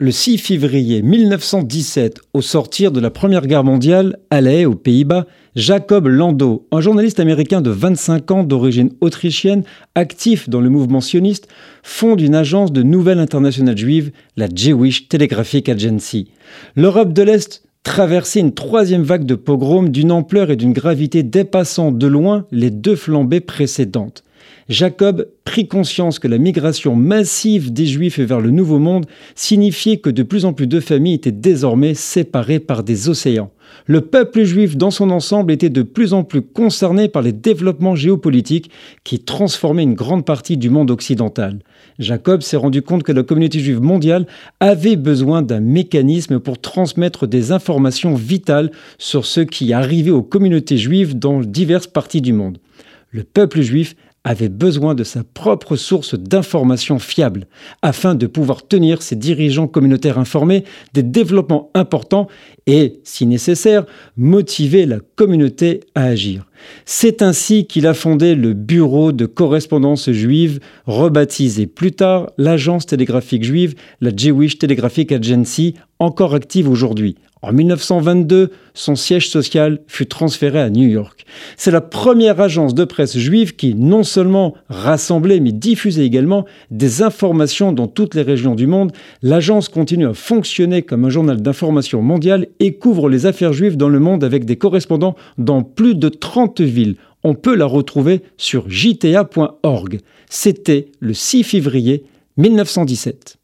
Le 6 février 1917, au sortir de la Première Guerre mondiale, à La Haye, aux Pays-Bas, Jacob Landau, un journaliste américain de 25 ans d'origine autrichienne, actif dans le mouvement sioniste, fonde une agence de nouvelles internationales juives, la Jewish Telegraphic Agency. L'Europe de l'Est traversait une troisième vague de pogroms d'une ampleur et d'une gravité dépassant de loin les deux flambées précédentes. Jacob prit conscience que la migration massive des Juifs vers le Nouveau Monde signifiait que de plus en plus de familles étaient désormais séparées par des océans. Le peuple juif dans son ensemble était de plus en plus concerné par les développements géopolitiques qui transformaient une grande partie du monde occidental. Jacob s'est rendu compte que la communauté juive mondiale avait besoin d'un mécanisme pour transmettre des informations vitales sur ce qui arrivait aux communautés juives dans diverses parties du monde. Le peuple juif avait besoin de sa propre source d'informations fiables afin de pouvoir tenir ses dirigeants communautaires informés des développements importants et, si nécessaire, motiver la communauté à agir. C'est ainsi qu'il a fondé le Bureau de correspondance juive, rebaptisé plus tard l'Agence télégraphique juive, la Jewish Telegraphic Agency, encore active aujourd'hui. En 1922, son siège social fut transféré à New York. C'est la première agence de presse juive qui non seulement rassemblait mais diffusait également des informations dans toutes les régions du monde. L'agence continue à fonctionner comme un journal d'information mondial et couvre les affaires juives dans le monde avec des correspondants dans plus de 30 villes. On peut la retrouver sur jta.org. C'était le 6 février 1917.